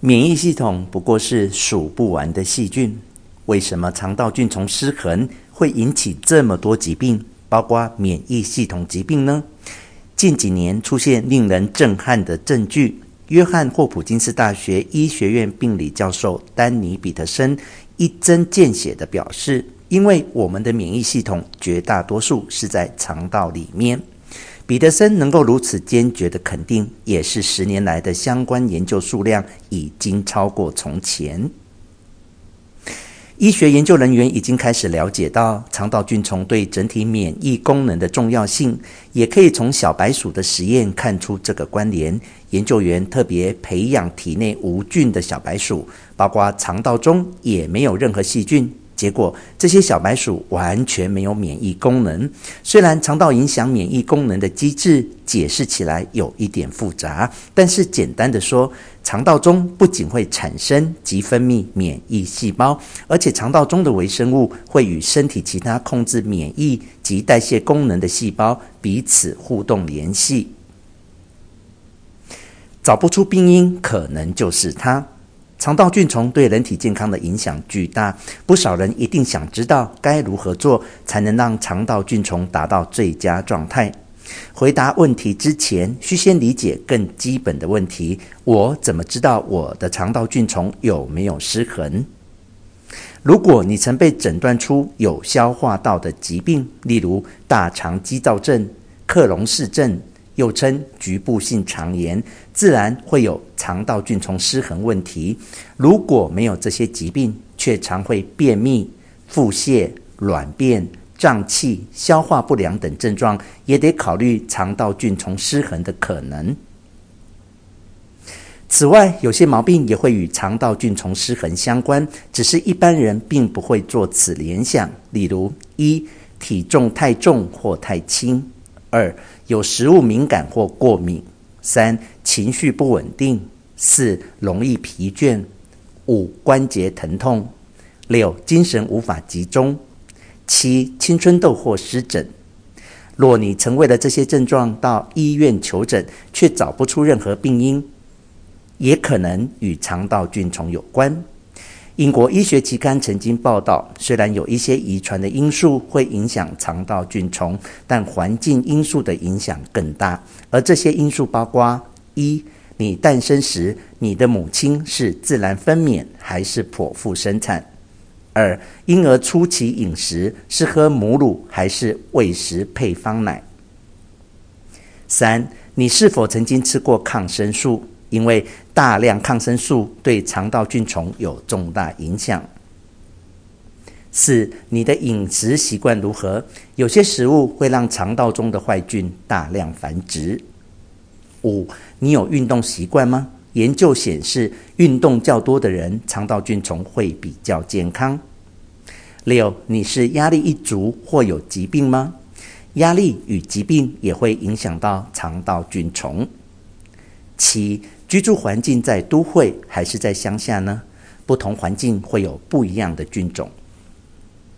免疫系统不过是数不完的细菌，为什么肠道菌丛失衡会引起这么多疾病，包括免疫系统疾病呢？近几年出现令人震撼的证据。约翰霍普金斯大学医学院病理教授丹尼彼得森一针见血地表示：“因为我们的免疫系统绝大多数是在肠道里面。”彼得森能够如此坚决的肯定，也是十年来的相关研究数量已经超过从前。医学研究人员已经开始了解到肠道菌丛对整体免疫功能的重要性，也可以从小白鼠的实验看出这个关联。研究员特别培养体内无菌的小白鼠，包括肠道中也没有任何细菌。结果，这些小白鼠完全没有免疫功能。虽然肠道影响免疫功能的机制解释起来有一点复杂，但是简单的说，肠道中不仅会产生及分泌免疫细胞，而且肠道中的微生物会与身体其他控制免疫及代谢功能的细胞彼此互动联系。找不出病因，可能就是它。肠道菌丛对人体健康的影响巨大，不少人一定想知道该如何做才能让肠道菌丛达到最佳状态。回答问题之前，需先理解更基本的问题：我怎么知道我的肠道菌丛有没有失衡？如果你曾被诊断出有消化道的疾病，例如大肠激躁症、克隆氏症。又称局部性肠炎，自然会有肠道菌丛失衡问题。如果没有这些疾病，却常会便秘、腹泻、软便、胀气、消化不良等症状，也得考虑肠道菌丛失衡的可能。此外，有些毛病也会与肠道菌丛失衡相关，只是一般人并不会做此联想。例如：一、体重太重或太轻；二、有食物敏感或过敏；三、情绪不稳定；四、容易疲倦；五、关节疼痛；六、精神无法集中；七、青春痘或湿疹。若你曾为了这些症状到医院求诊，却找不出任何病因，也可能与肠道菌丛有关。英国医学期刊曾经报道，虽然有一些遗传的因素会影响肠道菌丛，但环境因素的影响更大。而这些因素包括：一、你诞生时你的母亲是自然分娩还是剖腹生产；二、婴儿初期饮食是喝母乳还是喂食配方奶；三、你是否曾经吃过抗生素？因为大量抗生素对肠道菌虫有重大影响。四，你的饮食习惯如何？有些食物会让肠道中的坏菌大量繁殖。五，你有运动习惯吗？研究显示，运动较多的人，肠道菌虫会比较健康。六，你是压力一族或有疾病吗？压力与疾病也会影响到肠道菌虫。七。居住环境在都会还是在乡下呢？不同环境会有不一样的菌种。